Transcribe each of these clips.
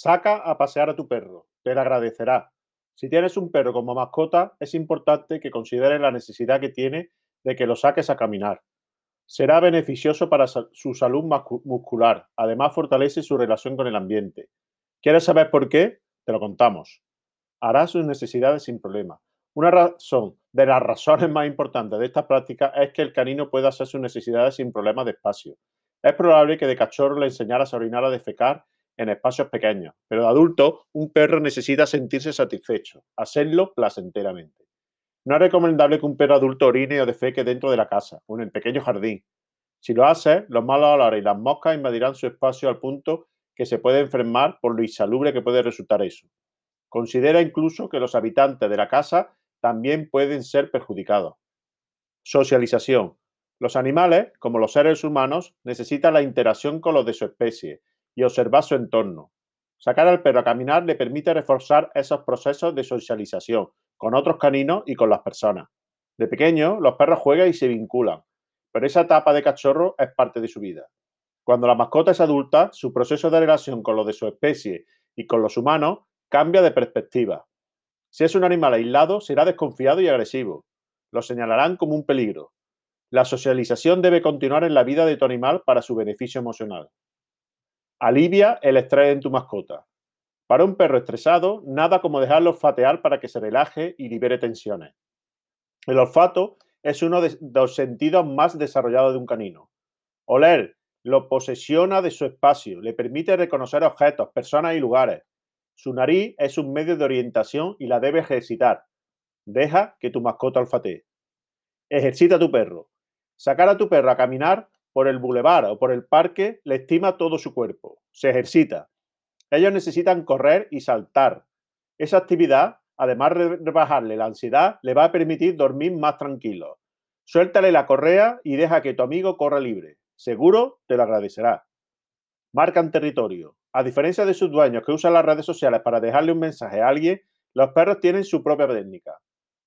Saca a pasear a tu perro, te lo agradecerá. Si tienes un perro como mascota, es importante que consideres la necesidad que tiene de que lo saques a caminar. Será beneficioso para su salud muscular. Además, fortalece su relación con el ambiente. ¿Quieres saber por qué? Te lo contamos. Hará sus necesidades sin problema. Una razón de las razones más importantes de esta práctica es que el canino pueda hacer sus necesidades sin problemas de espacio. Es probable que de cachorro le enseñaras a orinar a defecar en espacios pequeños, pero de adulto un perro necesita sentirse satisfecho, hacerlo placenteramente. No es recomendable que un perro adulto orine o defeque dentro de la casa o en el pequeño jardín. Si lo hace, los malos olores y las moscas invadirán su espacio al punto que se puede enfermar por lo insalubre que puede resultar eso. Considera incluso que los habitantes de la casa también pueden ser perjudicados. Socialización. Los animales, como los seres humanos, necesitan la interacción con los de su especie y observar su entorno. Sacar al perro a caminar le permite reforzar esos procesos de socialización con otros caninos y con las personas. De pequeño, los perros juegan y se vinculan, pero esa etapa de cachorro es parte de su vida. Cuando la mascota es adulta, su proceso de relación con los de su especie y con los humanos cambia de perspectiva. Si es un animal aislado, será desconfiado y agresivo. Lo señalarán como un peligro. La socialización debe continuar en la vida de tu animal para su beneficio emocional. Alivia el estrés en tu mascota. Para un perro estresado, nada como dejarlo olfatear para que se relaje y libere tensiones. El olfato es uno de los sentidos más desarrollados de un canino. Oler lo posesiona de su espacio, le permite reconocer objetos, personas y lugares. Su nariz es un medio de orientación y la debe ejercitar. Deja que tu mascota olfatee. Ejercita a tu perro. Sacar a tu perro a caminar por el bulevar o por el parque, le estima todo su cuerpo, se ejercita. Ellos necesitan correr y saltar. Esa actividad, además de bajarle la ansiedad, le va a permitir dormir más tranquilo. Suéltale la correa y deja que tu amigo corra libre. Seguro te lo agradecerá. Marcan territorio. A diferencia de sus dueños que usan las redes sociales para dejarle un mensaje a alguien, los perros tienen su propia técnica.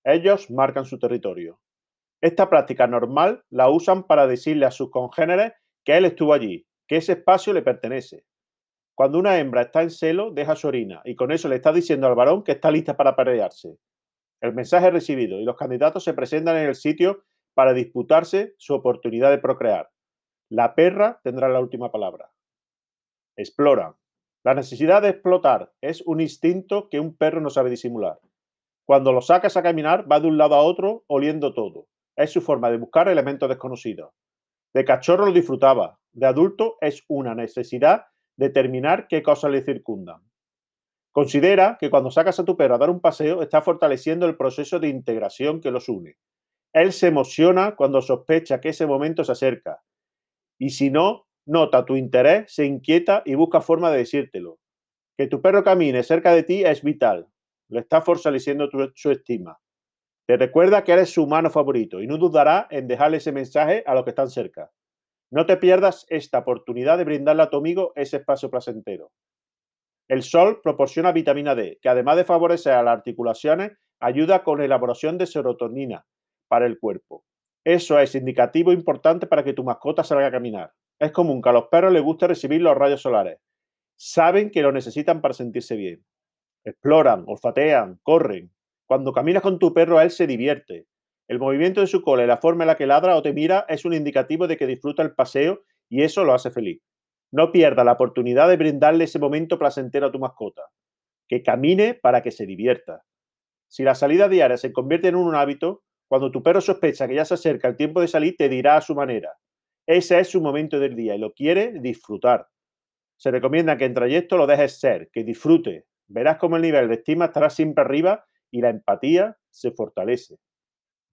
Ellos marcan su territorio. Esta práctica normal la usan para decirle a sus congéneres que él estuvo allí, que ese espacio le pertenece. Cuando una hembra está en celo, deja su orina y con eso le está diciendo al varón que está lista para aparearse. El mensaje es recibido y los candidatos se presentan en el sitio para disputarse su oportunidad de procrear. La perra tendrá la última palabra. Exploran. La necesidad de explotar es un instinto que un perro no sabe disimular. Cuando lo sacas a caminar, va de un lado a otro oliendo todo. Es su forma de buscar elementos desconocidos. De cachorro lo disfrutaba. De adulto es una necesidad determinar qué cosas le circundan. Considera que cuando sacas a tu perro a dar un paseo, está fortaleciendo el proceso de integración que los une. Él se emociona cuando sospecha que ese momento se acerca. Y si no, nota tu interés, se inquieta y busca forma de decírtelo. Que tu perro camine cerca de ti es vital. Lo está fortaleciendo su estima. Recuerda que eres su humano favorito y no dudará en dejarle ese mensaje a los que están cerca. No te pierdas esta oportunidad de brindarle a tu amigo ese espacio placentero. El sol proporciona vitamina D, que además de favorecer a las articulaciones, ayuda con la elaboración de serotonina para el cuerpo. Eso es indicativo importante para que tu mascota salga a caminar. Es común que a los perros les guste recibir los rayos solares. Saben que lo necesitan para sentirse bien. Exploran, olfatean, corren, cuando caminas con tu perro, él se divierte. El movimiento de su cola y la forma en la que ladra o te mira es un indicativo de que disfruta el paseo y eso lo hace feliz. No pierda la oportunidad de brindarle ese momento placentero a tu mascota. Que camine para que se divierta. Si la salida diaria se convierte en un hábito, cuando tu perro sospecha que ya se acerca el tiempo de salir, te dirá a su manera. Ese es su momento del día y lo quiere disfrutar. Se recomienda que en trayecto lo dejes ser, que disfrute. Verás cómo el nivel de estima estará siempre arriba y la empatía se fortalece.